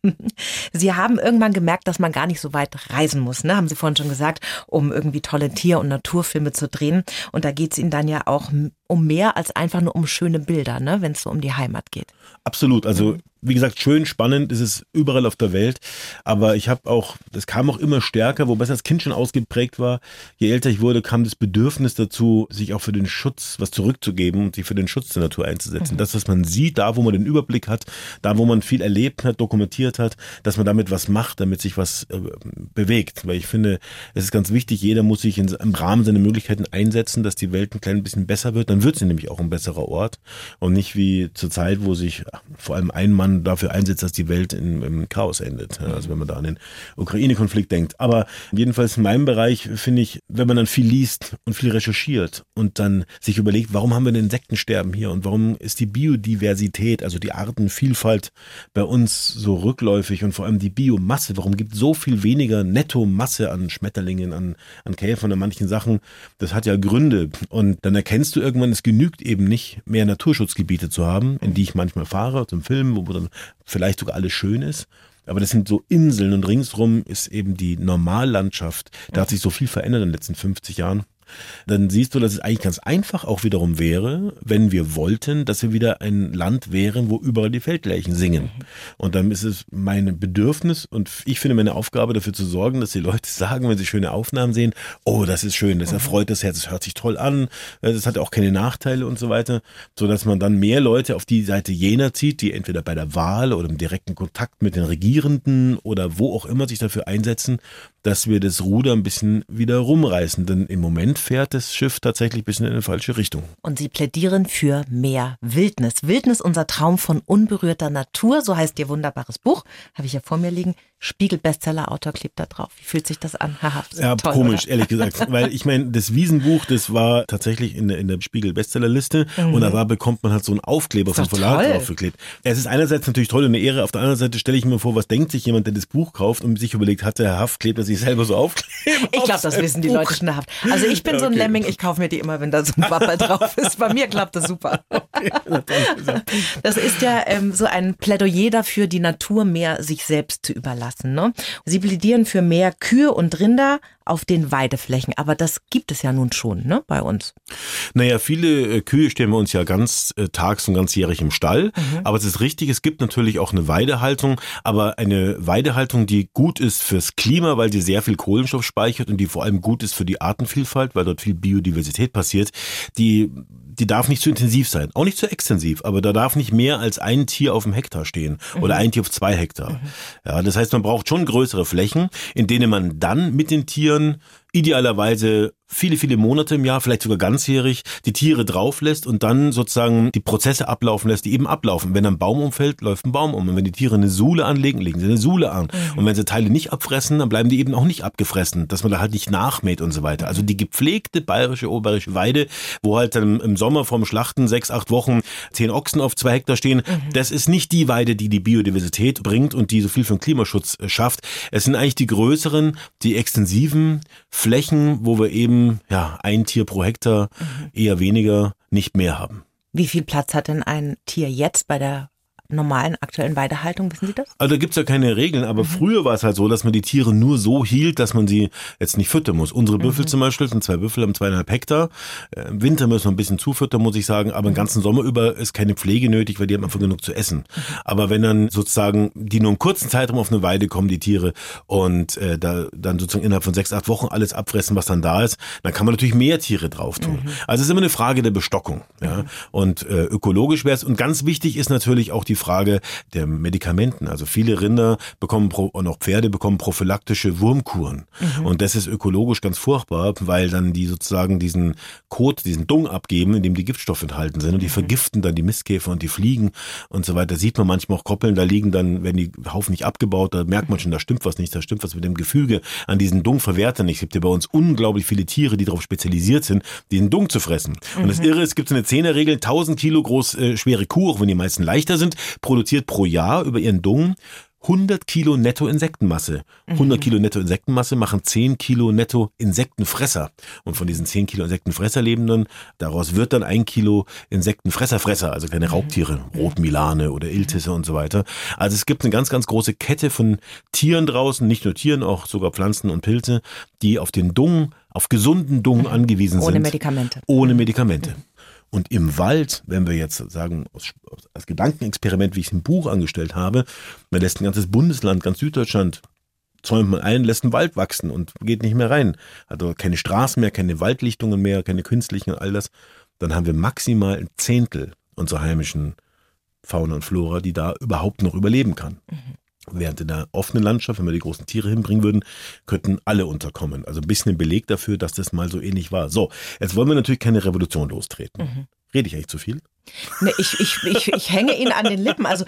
Sie haben irgendwann gemerkt, dass man gar nicht so weit reisen muss, ne? haben Sie vorhin schon gesagt, um irgendwie tolle Tier- und Naturfilme zu drehen. Und da geht es Ihnen dann ja auch um mehr als einfach nur um schöne Bilder, ne? wenn es so um die Heimat geht. Absolut. Also wie gesagt, schön, spannend ist es überall auf der Welt. Aber ich habe auch, das kam auch immer stärker, wobei es als Kind schon ausgeprägt war. Je älter ich wurde, kam das Bedürfnis dazu, sich auch für den Schutz was zurückzugeben und sich für den Schutz der Natur einzusetzen. Mhm. Das, was man sieht, da, wo man den Überblick hat, da, wo man viel erlebt hat, dokumentiert hat, dass man damit was macht, damit sich was äh, bewegt. Weil ich finde, es ist ganz wichtig, jeder muss sich in, im Rahmen seiner Möglichkeiten einsetzen, dass die Welt ein klein bisschen besser wird. Dann wird sie nämlich auch ein besserer Ort und nicht wie zur Zeit, wo sich vor allem ein Mann man dafür einsetzt, dass die Welt in, im Chaos endet. Also wenn man da an den Ukraine-Konflikt denkt. Aber jedenfalls in meinem Bereich finde ich, wenn man dann viel liest und viel recherchiert und dann sich überlegt, warum haben wir denn Insektensterben hier und warum ist die Biodiversität, also die Artenvielfalt bei uns so rückläufig und vor allem die Biomasse, warum gibt es so viel weniger Nettomasse an Schmetterlingen, an, an Käfern, an manchen Sachen, das hat ja Gründe. Und dann erkennst du irgendwann, es genügt eben nicht, mehr Naturschutzgebiete zu haben, in die ich manchmal fahre, zum Film, wo dann vielleicht sogar alles schön ist. Aber das sind so Inseln und ringsrum ist eben die Normallandschaft. Da hat sich so viel verändert in den letzten 50 Jahren dann siehst du, dass es eigentlich ganz einfach auch wiederum wäre, wenn wir wollten, dass wir wieder ein Land wären, wo überall die Feldleichen singen. Und dann ist es mein Bedürfnis und ich finde meine Aufgabe dafür zu sorgen, dass die Leute [LAUGHS] sagen, wenn sie schöne Aufnahmen sehen, oh, das ist schön, das erfreut das Herz, das hört sich toll an, das hat auch keine Nachteile und so weiter, so dass man dann mehr Leute auf die Seite jener zieht, die entweder bei der Wahl oder im direkten Kontakt mit den Regierenden oder wo auch immer sich dafür einsetzen, dass wir das Ruder ein bisschen wieder rumreißen. Denn im Moment fährt das Schiff tatsächlich ein bisschen in eine falsche Richtung. Und Sie plädieren für mehr Wildnis. Wildnis, unser Traum von unberührter Natur, so heißt Ihr wunderbares Buch, habe ich ja vor mir liegen. Spiegel-Bestseller-Autor klebt da drauf. Wie fühlt sich das an? [LAUGHS] Haha, ja, toll, komisch, oder? ehrlich gesagt. [LAUGHS] Weil ich meine, das Wiesenbuch, das war tatsächlich in der, in der Spiegel-Bestsellerliste mhm. und da bekommt man halt so einen Aufkleber vom Verlag draufgeklebt. Es ist einerseits natürlich toll und eine Ehre, auf der anderen Seite stelle ich mir vor, was denkt sich jemand, der das Buch kauft und sich überlegt, hat der Herr Haft, klebt er sich selber so aufkleben? Ich glaube, das wissen die Buch. Leute schon Haft. Also ich bin okay. so ein Lemming, ich kaufe mir die immer, wenn da so ein Wappel [LAUGHS] drauf ist. Bei mir klappt das super. Okay. Das ist ja ähm, so ein Plädoyer dafür, die Natur mehr sich selbst zu überlassen. Ne? Sie plädieren für mehr Kühe und Rinder auf den Weideflächen. Aber das gibt es ja nun schon ne, bei uns. Naja, viele äh, Kühe stellen wir uns ja ganz äh, tags- und ganzjährig im Stall. Mhm. Aber es ist richtig, es gibt natürlich auch eine Weidehaltung. Aber eine Weidehaltung, die gut ist fürs Klima, weil sie sehr viel Kohlenstoff speichert und die vor allem gut ist für die Artenvielfalt, weil dort viel Biodiversität passiert, die die darf nicht zu intensiv sein, auch nicht zu extensiv, aber da darf nicht mehr als ein Tier auf dem Hektar stehen oder mhm. ein Tier auf zwei Hektar. Mhm. Ja, das heißt, man braucht schon größere Flächen, in denen man dann mit den Tieren idealerweise viele, viele Monate im Jahr, vielleicht sogar ganzjährig, die Tiere drauf lässt und dann sozusagen die Prozesse ablaufen lässt, die eben ablaufen. Wenn ein Baum umfällt, läuft ein Baum um. Und wenn die Tiere eine Suhle anlegen, legen sie eine Suhle an. Mhm. Und wenn sie Teile nicht abfressen, dann bleiben die eben auch nicht abgefressen, dass man da halt nicht nachmäht und so weiter. Also die gepflegte bayerische, oberische Weide, wo halt dann im Sommer vorm Schlachten sechs, acht Wochen zehn Ochsen auf zwei Hektar stehen, mhm. das ist nicht die Weide, die die Biodiversität bringt und die so viel für den Klimaschutz äh, schafft. Es sind eigentlich die größeren, die extensiven Flächen, wo wir eben ja ein Tier pro Hektar, mhm. eher weniger, nicht mehr haben. Wie viel Platz hat denn ein Tier jetzt bei der normalen aktuellen Weidehaltung, wissen Sie das? Also da gibt's ja keine Regeln, aber mhm. früher war es halt so, dass man die Tiere nur so hielt, dass man sie jetzt nicht füttern muss. Unsere mhm. Büffel zum Beispiel sind zwei Büffel, haben zweieinhalb Hektar. Äh, Im Winter müssen wir ein bisschen zufüttern, muss ich sagen, aber mhm. den ganzen Sommer über ist keine Pflege nötig, weil die haben einfach genug zu essen. Mhm. Aber wenn dann sozusagen die nur einen kurzen Zeitraum auf eine Weide kommen, die Tiere, und äh, da dann sozusagen innerhalb von sechs, acht Wochen alles abfressen, was dann da ist, dann kann man natürlich mehr Tiere drauf tun. Mhm. Also es ist immer eine Frage der Bestockung. Ja? Und äh, ökologisch wäre es, und ganz wichtig ist natürlich auch die Frage der Medikamenten. Also viele Rinder bekommen und auch Pferde bekommen prophylaktische Wurmkuren. Mhm. Und das ist ökologisch ganz furchtbar, weil dann die sozusagen diesen Kot, diesen Dung abgeben, in dem die Giftstoffe enthalten sind. Und die mhm. vergiften dann die Mistkäfer und die Fliegen und so weiter. Sieht man manchmal auch Koppeln, da liegen dann, wenn die Haufen nicht abgebaut, da merkt man schon, da stimmt was nicht, da stimmt was mit dem Gefüge an diesen Dung verwertet nicht. Es gibt ja bei uns unglaublich viele Tiere, die darauf spezialisiert sind, den Dung zu fressen. Und das mhm. Irre, es gibt so eine Zehnerregel, 1000 Kilo groß äh, schwere Kuh, auch wenn die meisten leichter sind, produziert pro Jahr über ihren Dung 100 Kilo netto Insektenmasse. 100 mhm. Kilo netto Insektenmasse machen 10 Kilo netto Insektenfresser. Und von diesen 10 Kilo Insektenfresserlebenden, daraus wird dann ein Kilo Insektenfresserfresser, also keine mhm. Raubtiere, Rotmilane oder Iltisse und so weiter. Also es gibt eine ganz, ganz große Kette von Tieren draußen, nicht nur Tieren, auch sogar Pflanzen und Pilze, die auf den Dung, auf gesunden Dung mhm. angewiesen Ohne sind. Ohne Medikamente. Ohne Medikamente. Und im Wald, wenn wir jetzt sagen, als Gedankenexperiment, wie ich es im Buch angestellt habe, man lässt ein ganzes Bundesland, ganz Süddeutschland, zäumt man ein, lässt einen Wald wachsen und geht nicht mehr rein. Also keine Straßen mehr, keine Waldlichtungen mehr, keine künstlichen und all das. Dann haben wir maximal ein Zehntel unserer heimischen Fauna und Flora, die da überhaupt noch überleben kann. Mhm. Während in der offenen Landschaft, wenn wir die großen Tiere hinbringen würden, könnten alle unterkommen. Also ein bisschen ein Beleg dafür, dass das mal so ähnlich war. So, jetzt wollen wir natürlich keine Revolution lostreten. Mhm. Rede ich eigentlich zu viel? Ne, ich, ich, ich, ich hänge Ihnen an den Lippen. Also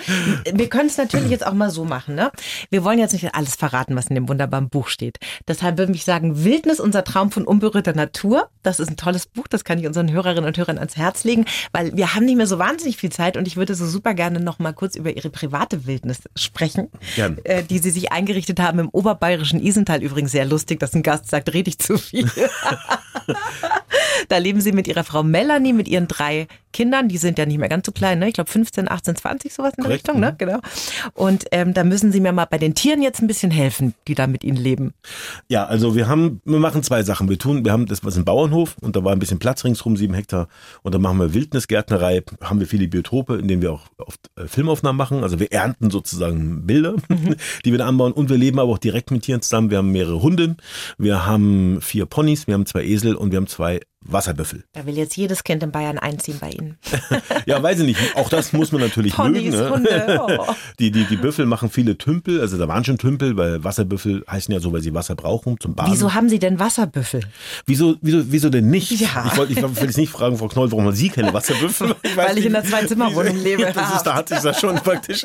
wir können es natürlich jetzt auch mal so machen. Ne? Wir wollen jetzt nicht alles verraten, was in dem wunderbaren Buch steht. Deshalb würde ich sagen, Wildnis, unser Traum von unberührter Natur. Das ist ein tolles Buch, das kann ich unseren Hörerinnen und Hörern ans Herz legen, weil wir haben nicht mehr so wahnsinnig viel Zeit und ich würde so super gerne noch mal kurz über Ihre private Wildnis sprechen, Gern. Äh, die Sie sich eingerichtet haben im oberbayerischen Isental. Übrigens sehr lustig, dass ein Gast sagt, rede ich zu viel. [LAUGHS] da leben Sie mit Ihrer Frau Melanie, mit Ihren drei Kindern, die sind ja nicht mehr ganz so klein, ne? Ich glaube 15, 18, 20, sowas in der Korrekt, Richtung, ne? Mhm. Genau. Und ähm, da müssen Sie mir mal bei den Tieren jetzt ein bisschen helfen, die da mit Ihnen leben. Ja, also wir haben, wir machen zwei Sachen. Wir tun, wir haben, das war ein Bauernhof und da war ein bisschen Platz ringsrum, sieben Hektar. Und da machen wir Wildnisgärtnerei, haben wir viele Biotope, in denen wir auch oft äh, Filmaufnahmen machen. Also wir ernten sozusagen Bilder, mhm. [LAUGHS] die wir da anbauen. Und wir leben aber auch direkt mit Tieren zusammen. Wir haben mehrere Hunde, wir haben vier Ponys, wir haben zwei Esel und wir haben zwei Wasserbüffel. Da will jetzt jedes Kind in Bayern einziehen bei Ihnen. [LAUGHS] ja, weiß ich nicht. Auch das muss man natürlich Ponys, mögen. Ne? Hunde. [LAUGHS] Oh. Die, die, die Büffel machen viele Tümpel. Also da waren schon Tümpel, weil Wasserbüffel heißen ja so, weil sie Wasser brauchen zum Baden. Wieso haben Sie denn Wasserbüffel? Wieso, wieso, wieso denn nicht? Ja. Ich wollte ich will jetzt nicht fragen, Frau Knoll, warum haben Sie keine Wasserbüffel? [LAUGHS] Ich weil ich in der Zwei-Zimmer-Wohnung lebe. Das ist, da hat sich das schon praktisch,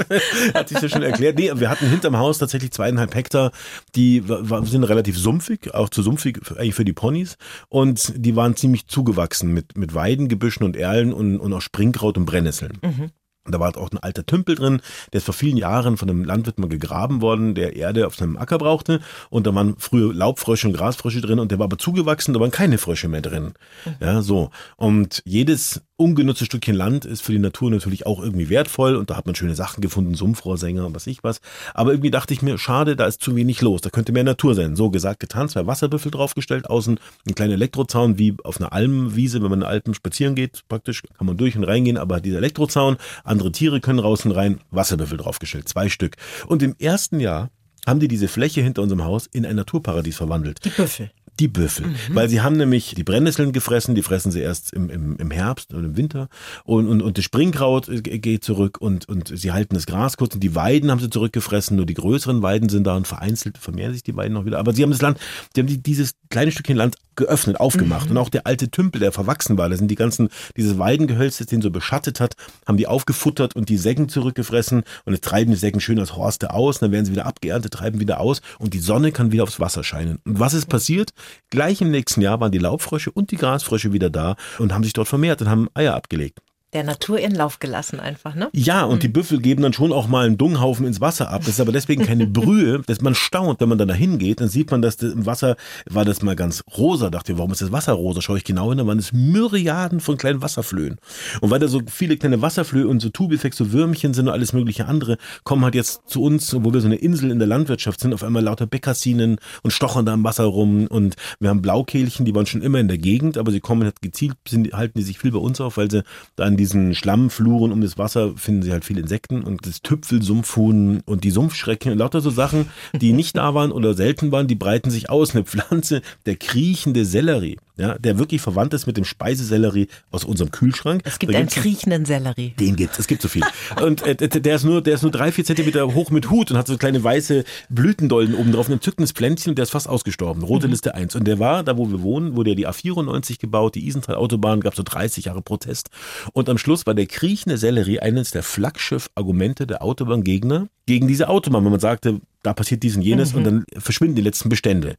hat sich das schon erklärt. Nee, wir hatten hinterm Haus tatsächlich zweieinhalb Hektar, die sind relativ sumpfig, auch zu sumpfig eigentlich für die Ponys. Und die waren ziemlich zugewachsen gewachsen mit, mit Weidengebüschen und Erlen und, und auch Springkraut und Brennnesseln. Mhm. Da war auch ein alter Tümpel drin, der ist vor vielen Jahren von einem Landwirt mal gegraben worden, der Erde auf seinem Acker brauchte. Und da waren früher Laubfrösche und Grasfrösche drin und der war aber zugewachsen, da waren keine Frösche mehr drin. Mhm. Ja, so. Und jedes ungenutztes Stückchen Land ist für die Natur natürlich auch irgendwie wertvoll und da hat man schöne Sachen gefunden, Sumpfrohrsänger und was ich was. Aber irgendwie dachte ich mir, schade, da ist zu wenig los, da könnte mehr Natur sein. So gesagt, getan, zwei Wasserbüffel draufgestellt, außen ein kleiner Elektrozaun wie auf einer Almwiese, wenn man in den Alpen spazieren geht, praktisch kann man durch und reingehen, aber dieser Elektrozaun, andere Tiere können raus und rein, Wasserbüffel draufgestellt, zwei Stück. Und im ersten Jahr haben die diese Fläche hinter unserem Haus in ein Naturparadies verwandelt. Die Büffel die Büffel. Mhm. Weil sie haben nämlich die Brennnesseln gefressen, die fressen sie erst im, im, im Herbst und im Winter. Und, und, und das Springkraut geht zurück und, und sie halten das Gras kurz und die Weiden haben sie zurückgefressen. Nur die größeren Weiden sind da und vereinzelt vermehren sich die Weiden noch wieder. Aber sie haben das Land, die haben dieses kleine Stückchen Land geöffnet, aufgemacht. Mhm. Und auch der alte Tümpel, der verwachsen war, da sind die ganzen, dieses Weidengehölz, das den so beschattet hat, haben die aufgefuttert und die Säcken zurückgefressen. Und jetzt treiben die Säcken schön als Horste aus, dann werden sie wieder abgeerntet, treiben wieder aus und die Sonne kann wieder aufs Wasser scheinen. Und was ist passiert? Gleich im nächsten Jahr waren die Laubfrösche und die Grasfrösche wieder da und haben sich dort vermehrt und haben Eier abgelegt der Natur ihren Lauf gelassen einfach, ne? Ja, und mhm. die Büffel geben dann schon auch mal einen Dunghaufen ins Wasser ab. Das ist aber deswegen keine [LAUGHS] Brühe, dass man staunt, wenn man dann da hingeht, dann sieht man, dass das im Wasser war das mal ganz rosa. Dachte ich, warum ist das Wasser rosa? Schaue ich genau hin, da waren es Myriaden von kleinen Wasserflöhen. Und weil da so viele kleine Wasserflöhe und so Tubifex, so Würmchen sind und alles mögliche andere, kommen halt jetzt zu uns, wo wir so eine Insel in der Landwirtschaft sind, auf einmal lauter Bekassinen und stochern da im Wasser rum und wir haben Blaukehlchen, die waren schon immer in der Gegend, aber sie kommen halt gezielt, sind, halten die sich viel bei uns auf, weil sie da in diesen Schlammfluren um das Wasser finden sie halt viele Insekten und das Tüpfelsumpfhuhn und die Sumpfschrecken und lauter so Sachen, die nicht da waren oder selten waren, die breiten sich aus. Eine Pflanze, der kriechende Sellerie ja, der wirklich verwandt ist mit dem Speisesellerie aus unserem Kühlschrank. Es gibt einen kriechenden Sellerie. den gibt's, es gibt so viel. Und äh, der ist nur, der ist nur drei, vier Zentimeter hoch mit Hut und hat so kleine weiße Blütendolden oben drauf, ein entzückendes Pflänzchen und der ist fast ausgestorben. Rote Liste 1. Und der war, da wo wir wohnen, wurde ja die A94 gebaut, die Isental-Autobahn, gab so 30 Jahre Protest. Und am Schluss war der kriechende Sellerie eines der Flaggschiff-Argumente der Autobahngegner gegen diese Autobahn, wenn man sagte, da passiert dies und jenes und dann verschwinden die letzten Bestände.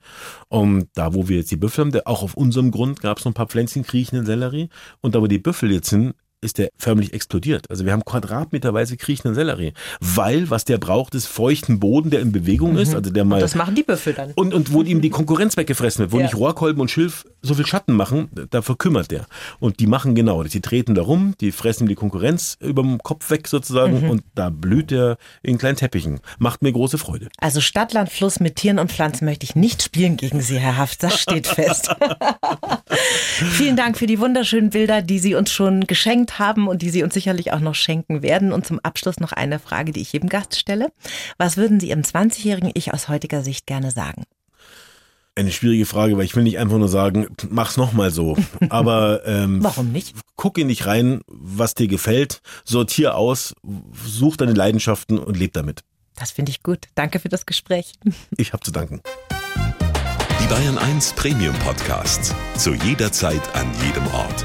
Und da, wo wir jetzt die Büffel haben, auch auf unserem Grund gab es noch ein paar Pflänzchen kriechenden Sellerie. Und da, wo die Büffel jetzt sind, ist der förmlich explodiert. Also wir haben quadratmeterweise kriechenden Sellerie. Weil, was der braucht, ist feuchten Boden, der in Bewegung ist, also der mal Das machen die Büffel dann. und, und wo ihm die Konkurrenz weggefressen wird, wo Ja. nicht Rohrkolben und Schilf so viel Schatten machen, da verkümmert der. Und die machen genau das. Die treten da rum, die fressen ihm die Konkurrenz über dem Kopf weg sozusagen und da blüht er in kleinen Teppichen. Macht mir große Freude. Also Stadt, Land, Fluss mit Tieren und Pflanzen möchte ich nicht spielen gegen Sie, Herr Haft. Das steht fest. [LAUGHS] Vielen Dank für die wunderschönen Bilder, die Sie uns schon geschenkt haben und die Sie uns sicherlich auch noch schenken werden. Und zum Abschluss noch eine Frage, die ich jedem Gast stelle. Was würden Sie Ihrem 20-jährigen Ich aus heutiger Sicht gerne sagen? Eine schwierige Frage, weil ich will nicht einfach nur sagen, mach's nochmal so. [LAUGHS] Aber ähm, Warum nicht? guck in dich rein, was dir gefällt, sortier aus, such deine Leidenschaften und leb damit. Das finde ich gut. Danke für das Gespräch. [LAUGHS] Ich hab zu danken. Die Bayern 1 Premium Podcasts. Zu jeder Zeit, an jedem Ort.